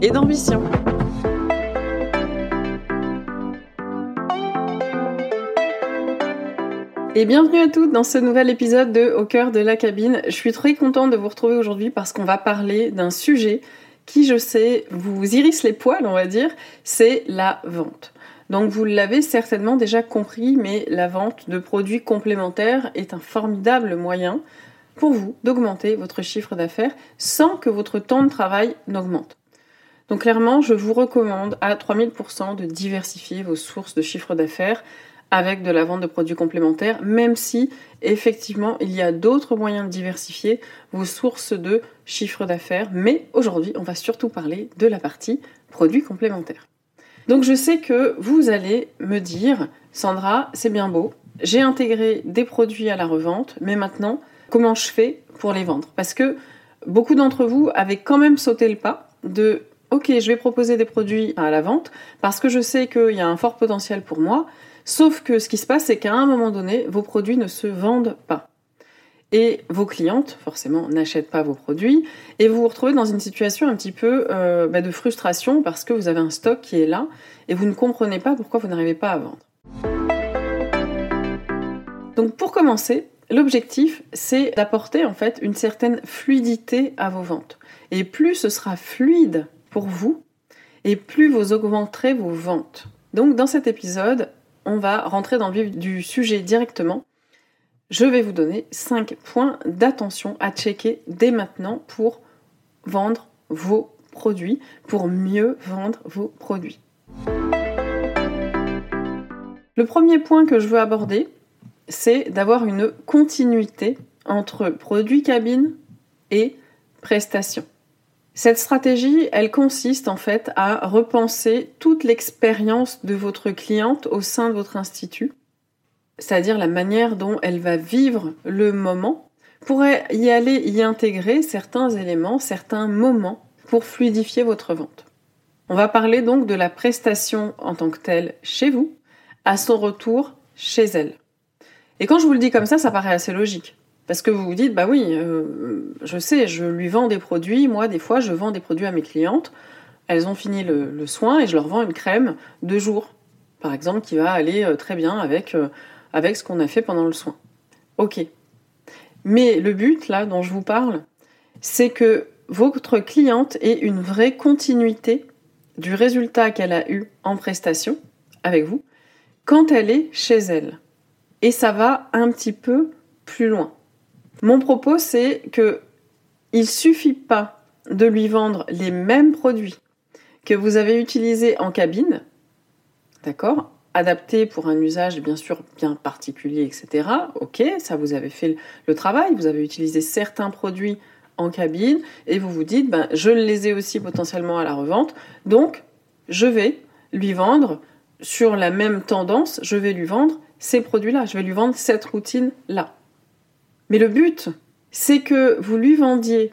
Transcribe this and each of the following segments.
et d'ambition. Et bienvenue à toutes dans ce nouvel épisode de Au cœur de la cabine. Je suis très contente de vous retrouver aujourd'hui parce qu'on va parler d'un sujet qui, je sais, vous irrisse les poils, on va dire, c'est la vente. Donc vous l'avez certainement déjà compris, mais la vente de produits complémentaires est un formidable moyen pour vous d'augmenter votre chiffre d'affaires sans que votre temps de travail n'augmente. Donc clairement, je vous recommande à 3000% de diversifier vos sources de chiffre d'affaires avec de la vente de produits complémentaires, même si effectivement il y a d'autres moyens de diversifier vos sources de chiffre d'affaires. Mais aujourd'hui, on va surtout parler de la partie produits complémentaires. Donc je sais que vous allez me dire, Sandra, c'est bien beau, j'ai intégré des produits à la revente, mais maintenant, comment je fais pour les vendre? Parce que beaucoup d'entre vous avaient quand même sauté le pas de ok, je vais proposer des produits à la vente parce que je sais qu'il y a un fort potentiel pour moi. Sauf que ce qui se passe, c'est qu'à un moment donné, vos produits ne se vendent pas. Et vos clientes, forcément, n'achètent pas vos produits. Et vous vous retrouvez dans une situation un petit peu euh, bah, de frustration parce que vous avez un stock qui est là et vous ne comprenez pas pourquoi vous n'arrivez pas à vendre. Donc pour commencer, l'objectif, c'est d'apporter en fait une certaine fluidité à vos ventes. Et plus ce sera fluide pour vous et plus vous augmenterez vos ventes. Donc dans cet épisode, on va rentrer dans le vif du sujet directement. Je vais vous donner 5 points d'attention à checker dès maintenant pour vendre vos produits, pour mieux vendre vos produits. Le premier point que je veux aborder, c'est d'avoir une continuité entre produits cabine et prestations. Cette stratégie, elle consiste en fait à repenser toute l'expérience de votre cliente au sein de votre institut, c'est-à-dire la manière dont elle va vivre le moment, pour y aller y intégrer certains éléments, certains moments pour fluidifier votre vente. On va parler donc de la prestation en tant que telle chez vous, à son retour chez elle. Et quand je vous le dis comme ça, ça paraît assez logique. Parce que vous vous dites, bah oui, euh, je sais, je lui vends des produits. Moi, des fois, je vends des produits à mes clientes. Elles ont fini le, soin et je leur vends une crème de jour, par exemple, qui va aller euh, très bien avec, euh, avec ce qu'on a fait pendant le soin. Ok. Mais le but, là, dont je vous parle, c'est que votre cliente ait une vraie continuité du résultat qu'elle a eu en prestation avec vous quand elle est chez elle. Et ça va un petit peu plus loin. Mon propos, c'est que il suffit pas de lui vendre les mêmes produits que vous avez utilisés en cabine, d'accord? Adaptés pour un usage bien sûr bien particulier, etc. Ok, ça vous avez fait le travail, vous avez utilisé certains produits en cabine et vous vous dites, ben, je les ai aussi potentiellement à la revente, donc je vais lui vendre sur la même tendance, je vais lui vendre ces produits-là, je vais lui vendre cette routine-là. Mais le but, c'est que vous lui vendiez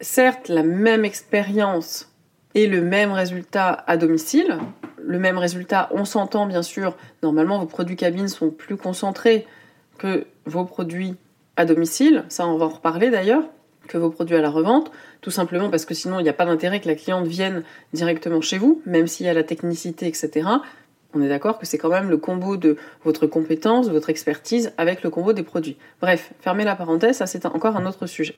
certes la même expérience et le même résultat à domicile. Le même résultat, on s'entend bien sûr, normalement vos produits cabines sont plus concentrés que vos produits à domicile, ça on va en reparler d'ailleurs, que vos produits à la revente, tout simplement parce que sinon il n'y a pas d'intérêt que la cliente vienne directement chez vous, même s'il y a la technicité, etc on est d'accord que c'est quand même le combo de votre compétence, votre expertise avec le combo des produits. Bref, fermez la parenthèse, ça c'est encore un autre sujet.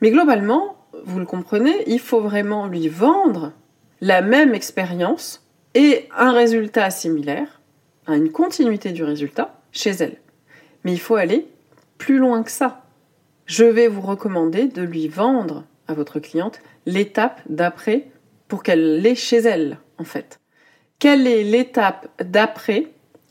Mais globalement, vous le comprenez, il faut vraiment lui vendre la même expérience et un résultat similaire, une continuité du résultat chez elle. Mais il faut aller plus loin que ça. Je vais vous recommander de lui vendre à votre cliente l'étape d'après pour qu'elle l'ait chez elle, en fait quelle est l'étape d'après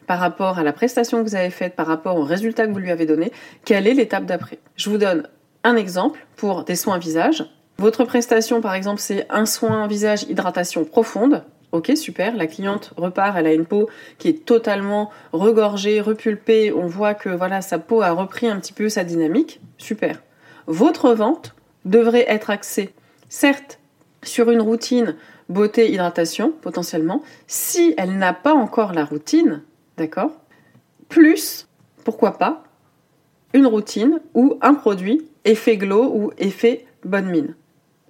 par rapport à la prestation que vous avez faite, par rapport au résultat que vous lui avez donné, quelle est l'étape d'après? Je vous donne un exemple pour des soins visage. Votre prestation, par exemple, c'est un soin visage hydratation profonde. Ok, super. La cliente repart, elle a une peau qui est totalement regorgée, repulpée. On voit que voilà, sa peau a repris un petit peu sa dynamique. Super. Votre vente devrait être axée, certes, sur une routine beauté, hydratation, potentiellement, si elle n'a pas encore la routine, d'accord Plus, pourquoi pas, une routine ou un produit effet glow ou effet bonne mine.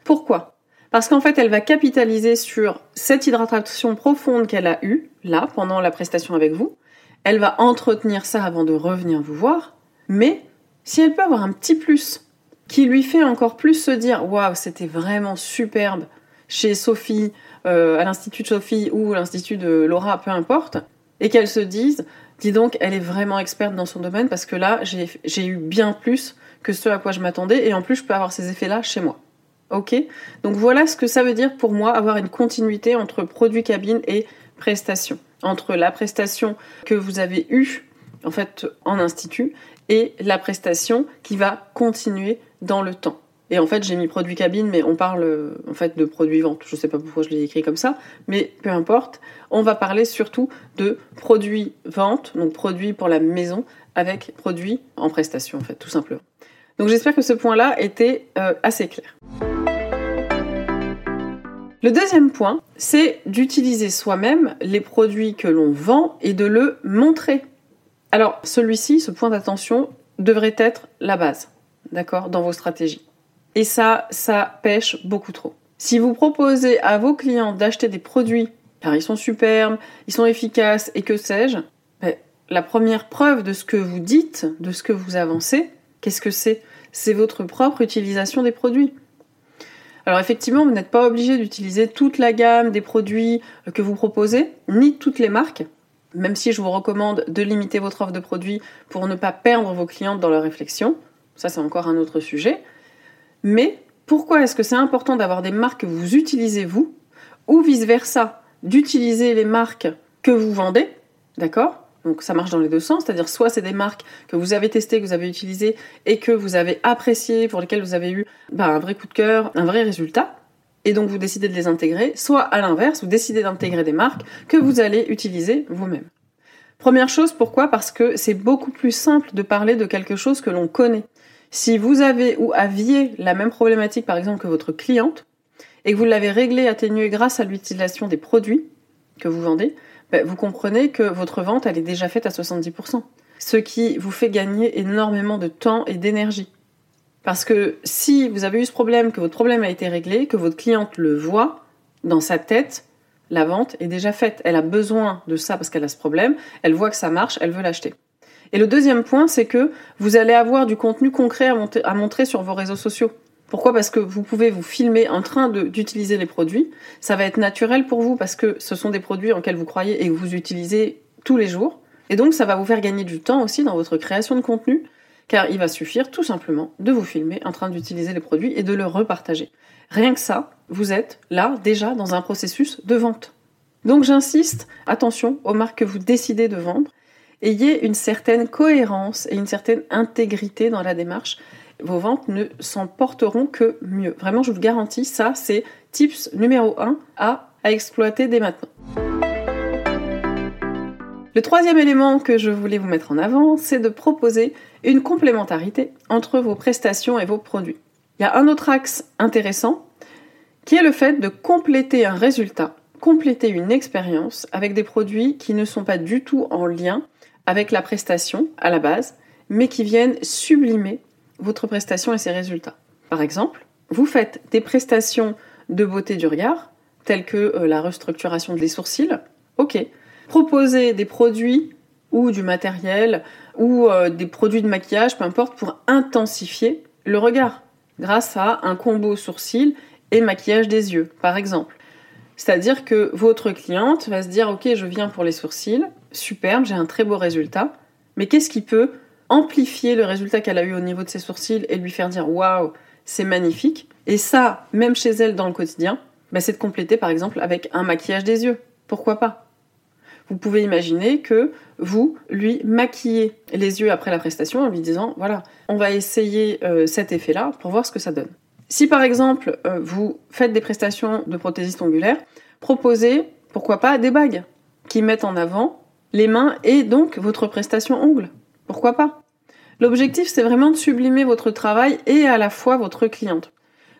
Pourquoi? Parce qu'en fait, elle va capitaliser sur cette hydratation profonde qu'elle a eue, là, pendant la prestation avec vous. Elle va entretenir ça avant de revenir vous voir. Mais si elle peut avoir un petit plus qui lui fait encore plus se dire waouh, c'était vraiment superbe chez Sophie, euh, à l'Institut de Sophie ou l'Institut de Laura, peu importe, et qu'elle se dise dis donc, elle est vraiment experte dans son domaine parce que là, j'ai eu bien plus que ce à quoi je m'attendais et en plus, je peux avoir ces effets-là chez moi. Ok? Donc voilà ce que ça veut dire pour moi avoir une continuité entre produit cabine et prestation. Entre la prestation que vous avez eue en fait en institut et la prestation qui va continuer dans le temps. Et en fait, j'ai mis produit cabine, mais on parle en fait de produit vente. Je sais pas pourquoi je l'ai écrit comme ça, mais peu importe. On va parler surtout de produit vente, donc produit pour la maison, avec produit en prestation, en fait, tout simplement. Donc j'espère que ce point-là était euh, assez clair. Le deuxième point, c'est d'utiliser soi-même les produits que l'on vend et de le montrer. Alors celui-ci, ce point d'attention, devrait être la base, d'accord, dans vos stratégies. Et ça, ça pêche beaucoup trop. Si vous proposez à vos clients d'acheter des produits car ils sont superbes, ils sont efficaces et que sais-je, ben, la première preuve de ce que vous dites, de ce que vous avancez, qu'est-ce que c'est? C'est votre propre utilisation des produits. Alors effectivement, vous n'êtes pas obligé d'utiliser toute la gamme des produits que vous proposez, ni toutes les marques, même si je vous recommande de limiter votre offre de produits pour ne pas perdre vos clientes dans leur réflexion. Ça, c'est encore un autre sujet. Mais pourquoi est-ce que c'est important d'avoir des marques que vous utilisez vous, ou vice-versa, d'utiliser les marques que vous vendez, d'accord? Donc ça marche dans les deux sens, c'est-à-dire soit c'est des marques que vous avez testées, que vous avez utilisées et que vous avez appréciées, pour lesquelles vous avez eu bah, un vrai coup de cœur, un vrai résultat, et donc vous décidez de les intégrer, soit à l'inverse, vous décidez d'intégrer des marques que vous allez utiliser vous-même. Première chose, pourquoi? Parce que c'est beaucoup plus simple de parler de quelque chose que l'on connaît. Si vous avez ou aviez la même problématique, par exemple, que votre cliente, et que vous l'avez réglée, atténuée grâce à l'utilisation des produits que vous vendez, ben, vous comprenez que votre vente, elle est déjà faite à 70%. Ce qui vous fait gagner énormément de temps et d'énergie. Parce que si vous avez eu ce problème, que votre problème a été réglé, que votre cliente le voit dans sa tête, la vente est déjà faite. Elle a besoin de ça parce qu'elle a ce problème, elle voit que ça marche, elle veut l'acheter. Et le deuxième point, c'est que vous allez avoir du contenu concret à, montrer sur vos réseaux sociaux. Pourquoi? Parce que vous pouvez vous filmer en train d'utiliser les produits. Ça va être naturel pour vous parce que ce sont des produits en lesquels vous croyez et que vous utilisez tous les jours. Et donc ça va vous faire gagner du temps aussi dans votre création de contenu, car il va suffire tout simplement de vous filmer en train d'utiliser les produits et de le repartager. Rien que ça, vous êtes là déjà dans un processus de vente. Donc j'insiste, attention aux marques que vous décidez de vendre ayez une certaine cohérence et une certaine intégrité dans la démarche. Vos ventes ne s'en porteront que mieux. Vraiment, je vous le garantis, ça, c'est tips numéro 1 à, à exploiter dès maintenant. Le troisième élément que je voulais vous mettre en avant, c'est de proposer une complémentarité entre vos prestations et vos produits. Il y a un autre axe intéressant qui est le fait de compléter un résultat, compléter une expérience avec des produits qui ne sont pas du tout en lien avec la prestation à la base, mais qui viennent sublimer votre prestation et ses résultats. Par exemple, vous faites des prestations de beauté du regard, telles que euh, la restructuration des sourcils. Ok. Proposez des produits ou du matériel ou euh, des produits de maquillage, peu importe, pour intensifier le regard grâce à un combo sourcil et maquillage des yeux, par exemple. C'est-à-dire que votre cliente va se dire ok je viens pour les sourcils, superbe, j'ai un très beau résultat, mais qu'est-ce qui peut amplifier le résultat qu'elle a eu au niveau de ses sourcils et lui faire dire waouh c'est magnifique? Et ça, même chez elle dans le quotidien, bah, c'est de compléter par exemple avec un maquillage des yeux. Pourquoi pas? Vous pouvez imaginer que vous lui maquillez les yeux après la prestation en lui disant voilà, on va essayer euh, cet effet-là pour voir ce que ça donne. Si par exemple euh, vous faites des prestations de prothésiste ongulaire, proposez pourquoi pas des bagues qui mettent en avant les mains et donc votre prestation ongle. Pourquoi pas? L'objectif c'est vraiment de sublimer votre travail et à la fois votre cliente.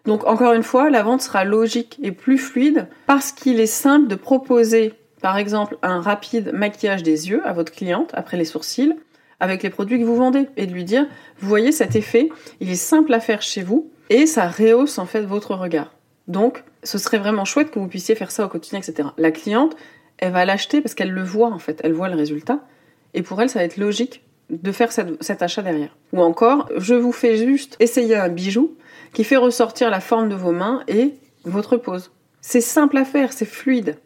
Donc encore une fois, la vente sera logique et plus fluide parce qu'il est simple de proposer par exemple un rapide maquillage des yeux à votre cliente après les sourcils avec les produits que vous vendez et de lui dire, vous voyez cet effet, il est simple à faire chez vous et ça rehausse en fait votre regard. Donc, ce serait vraiment chouette que vous puissiez faire ça au quotidien, etc. La cliente, elle va l'acheter parce qu'elle le voit en fait, elle voit le résultat et pour elle, ça va être logique de faire cet achat derrière. Ou encore, je vous fais juste essayer un bijou qui fait ressortir la forme de vos mains et votre pose. C'est simple à faire, c'est fluide.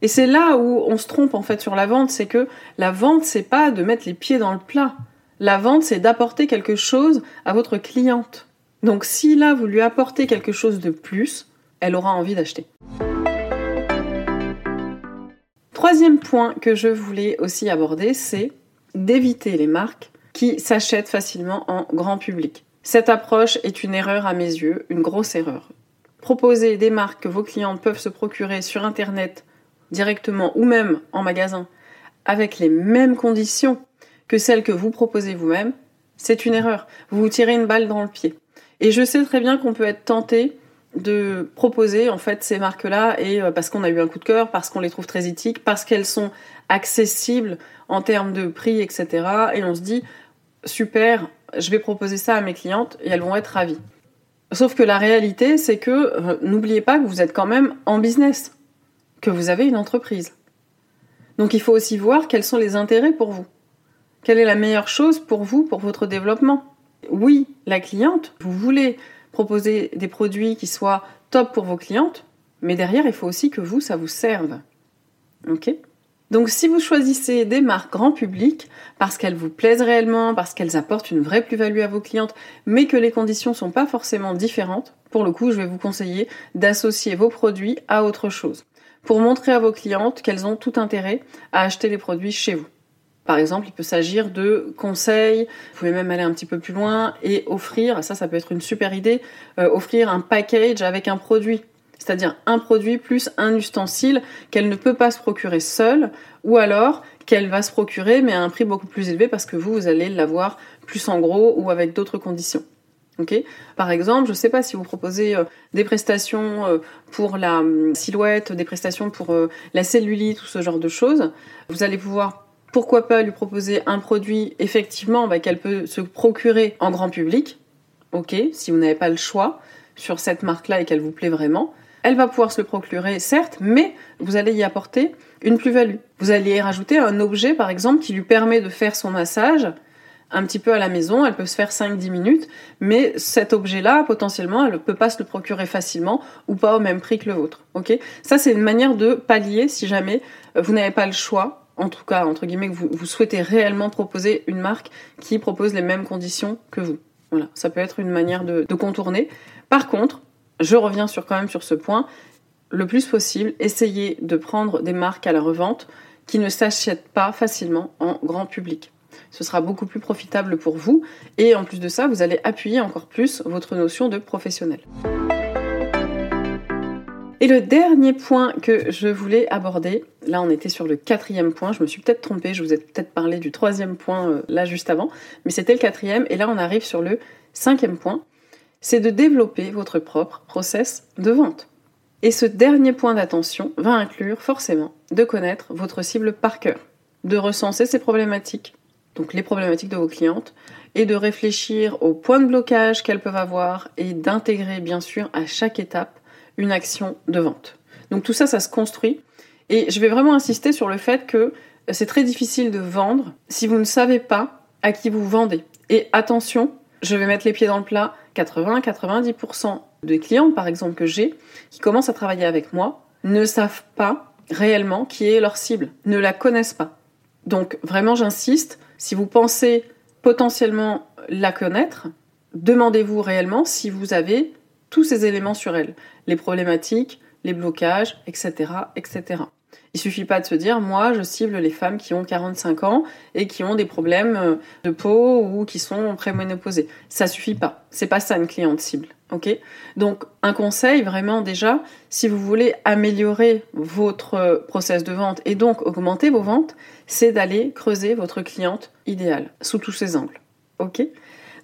Et c'est là où on se trompe en fait sur la vente, c'est que la vente c'est pas de mettre les pieds dans le plat. La vente c'est d'apporter quelque chose à votre cliente. Donc si là vous lui apportez quelque chose de plus, elle aura envie d'acheter. Troisième point que je voulais aussi aborder, c'est d'éviter les marques qui s'achètent facilement en grand public. Cette approche est une erreur à mes yeux, une grosse erreur. Proposer des marques que vos clientes peuvent se procurer sur Internet directement ou même en magasin avec les mêmes conditions que celles que vous proposez vous-même, c'est une erreur. Vous vous tirez une balle dans le pied. Et je sais très bien qu'on peut être tenté de proposer en fait ces marques-là et euh, parce qu'on a eu un coup de cœur, parce qu'on les trouve très éthiques, parce qu'elles sont accessibles en termes de prix, etc. Et on se dit super, je vais proposer ça à mes clientes et elles vont être ravies. Sauf que la réalité, c'est que euh, n'oubliez pas que vous êtes quand même en business que vous avez une entreprise. Donc il faut aussi voir quels sont les intérêts pour vous. Quelle est la meilleure chose pour vous, pour votre développement? Oui, la cliente, vous voulez proposer des produits qui soient top pour vos clientes, mais derrière, il faut aussi que vous, ça vous serve. Ok? Donc si vous choisissez des marques grand public, parce qu'elles vous plaisent réellement, parce qu'elles apportent une vraie plus-value à vos clientes, mais que les conditions sont pas forcément différentes, pour le coup, je vais vous conseiller d'associer vos produits à autre chose pour montrer à vos clientes qu'elles ont tout intérêt à acheter les produits chez vous. Par exemple, il peut s'agir de conseils, vous pouvez même aller un petit peu plus loin et offrir, ça ça peut être une super idée, euh, offrir un package avec un produit. C'est-à-dire un produit plus un ustensile qu'elle ne peut pas se procurer seule, ou alors qu'elle va se procurer mais à un prix beaucoup plus élevé parce que vous, vous allez l'avoir plus en gros ou avec d'autres conditions. Par exemple, je ne sais pas si vous proposez euh, des prestations euh, pour la hum, silhouette, des prestations pour la cellulite ou ce genre de choses, vous allez pouvoir pourquoi pas lui proposer un produit effectivement bah, qu'elle peut se procurer en grand public, ok, si vous n'avez pas le choix sur cette marque-là et qu'elle vous plaît vraiment. Elle va pouvoir se le procurer, certes, mais vous allez y apporter une plus-value. Vous allez y rajouter un objet, par exemple, qui lui permet de faire son massage un petit peu à la maison, elle peut se faire 5-10 minutes, mais cet objet-là, potentiellement, elle ne peut pas se le procurer facilement ou pas au même prix que le vôtre. Ok? Ça, c'est une manière de pallier si jamais vous n'avez pas le choix, en tout cas, entre guillemets, que vous, souhaitez réellement proposer une marque qui propose les mêmes conditions que vous. Voilà, ça peut être une manière de, contourner. Par contre, je reviens sur, quand même sur ce point, le plus possible, essayez de prendre des marques à la revente qui ne s'achètent pas facilement en grand public ce sera beaucoup plus profitable pour vous. Et en plus de ça, vous allez appuyer encore plus votre notion de professionnel. Et le dernier point que je voulais aborder, là on était sur le quatrième point, je me suis peut-être trompée, je vous ai peut-être parlé du troisième point euh, là juste avant, mais c'était le quatrième, et là on arrive sur le cinquième point, c'est de développer votre propre process de vente. Et ce dernier point d'attention va inclure forcément de connaître votre cible par cœur, de recenser ses problématiques, donc les problématiques de vos clientes, et de réfléchir aux points de blocage qu'elles peuvent avoir et d'intégrer bien sûr à chaque étape une action de vente. Donc tout ça, ça se construit. Et je vais vraiment insister sur le fait que c'est très difficile de vendre si vous ne savez pas à qui vous vendez. Et attention, je vais mettre les pieds dans le plat, 80-90% des clients par exemple que j'ai qui commencent à travailler avec moi ne savent pas réellement qui est leur cible, ne la connaissent pas. Donc vraiment j'insiste, si vous pensez potentiellement la connaître, demandez-vous réellement si vous avez tous ces éléments sur elle, les problématiques, les blocages, etc., etc. Il suffit pas de se dire, moi, je cible les femmes qui ont 45 ans et qui ont des problèmes euh, de peau ou qui sont préménopausées. Ça suffit pas. C'est pas ça une cliente cible. Ok? Donc, un conseil vraiment déjà, si vous voulez améliorer votre process de vente et donc augmenter vos ventes, c'est d'aller creuser votre cliente idéale sous tous ses angles. Ok?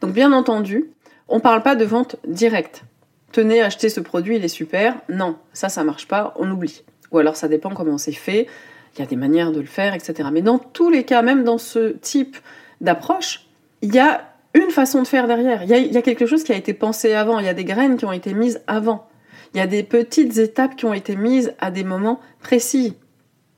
Donc, bien entendu, on ne parle pas de vente directe. Tenez, achetez ce produit, il est super. Non, ça, ça marche pas, on oublie. Ou alors, ça dépend comment c'est fait. Il y a des manières de le faire, etc. Mais dans tous les cas, même dans ce type d'approche, il y a une façon de faire derrière. Il y, a, quelque chose qui a été pensé avant. Il y a des graines qui ont été mises avant. Il y a des petites étapes qui ont été mises à des moments précis.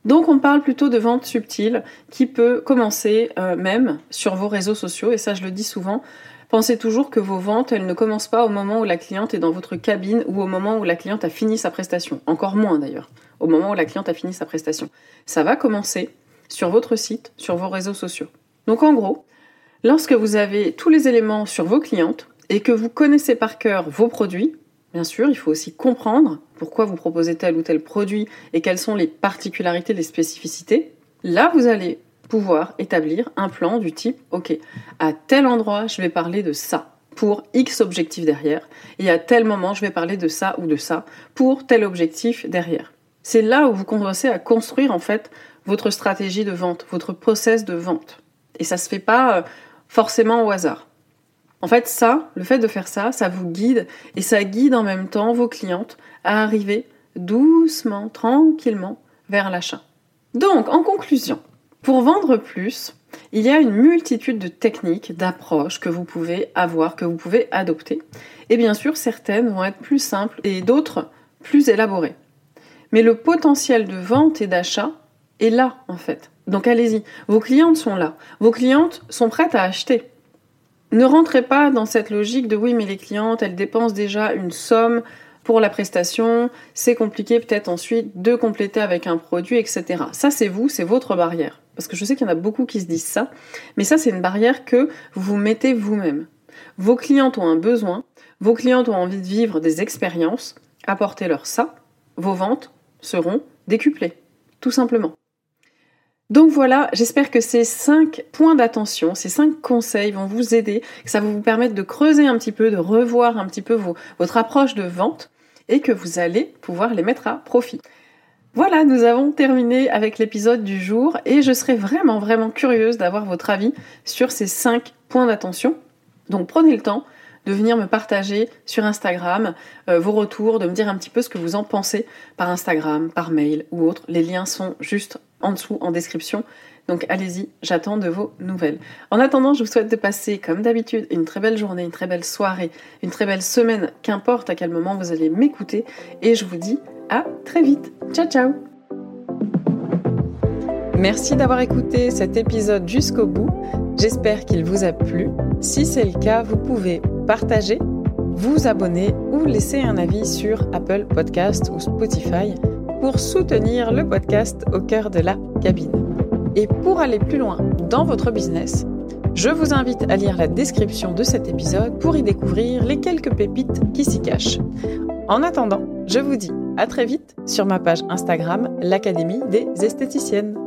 Donc on parle plutôt de vente subtile qui peut commencer euh, même sur vos réseaux sociaux. Et ça, je le dis souvent. Pensez toujours que vos ventes, elles ne commencent pas au moment où la cliente est dans votre cabine ou au moment où la cliente a fini sa prestation. Encore moins d'ailleurs, au moment où la cliente a fini sa prestation. Ça va commencer sur votre site, sur vos réseaux sociaux. Donc en gros, Lorsque vous avez tous les éléments sur vos clientes et que vous connaissez par cœur vos produits, bien sûr, il faut aussi comprendre pourquoi vous proposez tel ou tel produit et quelles sont les particularités, les spécificités. Là, vous allez pouvoir établir un plan du type, OK, à tel endroit, je vais parler de ça pour X objectif derrière, et à tel moment, je vais parler de ça ou de ça pour tel objectif derrière. C'est là où vous commencez à construire en fait votre stratégie de vente, votre process de vente. Et ça se fait pas euh, forcément au hasard. En fait, ça, le fait de faire ça, ça vous guide et ça guide en même temps vos clientes à arriver doucement, tranquillement vers l'achat. Donc, en conclusion, pour vendre plus, il y a une multitude de techniques, d'approches que vous pouvez avoir, que vous pouvez adopter. Et bien sûr, certaines vont être plus simples et d'autres plus élaborées. Mais le potentiel de vente et d'achat est là, en fait. Donc allez-y, vos clientes sont là, vos clientes sont prêtes à acheter. Ne rentrez pas dans cette logique de oui mais les clientes elles dépensent déjà une somme pour la prestation, c'est compliqué peut-être ensuite de compléter avec un produit, etc. Ça c'est vous, c'est votre barrière. Parce que je sais qu'il y en a beaucoup qui se disent ça, mais ça c'est une barrière que vous mettez vous-même. Vos clientes ont un besoin, vos clientes ont envie de vivre des expériences, apportez-leur ça, vos ventes seront décuplées, tout simplement. Donc voilà, j'espère que ces cinq points d'attention, ces cinq conseils vont vous aider, que ça va vous permettre de creuser un petit peu, de revoir un petit peu votre approche de vente et que vous allez pouvoir les mettre à profit. Voilà, nous avons terminé avec l'épisode du jour et je serais vraiment vraiment curieuse d'avoir votre avis sur ces cinq points d'attention. Donc prenez le temps de venir me partager sur Instagram euh, vos retours, de me dire un petit peu ce que vous en pensez par Instagram, par mail ou autre. Les liens sont juste en dessous en description. Donc allez-y, j'attends de vos nouvelles. En attendant, je vous souhaite de passer, comme d'habitude, une très belle journée, une très belle soirée, une très belle semaine, qu'importe à quel moment vous allez m'écouter. Et je vous dis à très vite. Ciao ciao Merci d'avoir écouté cet épisode jusqu'au bout. J'espère qu'il vous a plu. Si c'est le cas, vous pouvez partager, vous abonner ou laisser un avis sur Apple Podcast ou Spotify pour soutenir le podcast au cœur de la cabine. Et pour aller plus loin dans votre business, je vous invite à lire la description de cet épisode pour y découvrir les quelques pépites qui s'y cachent. En attendant, je vous dis à très vite sur ma page Instagram, l'Académie des esthéticiennes.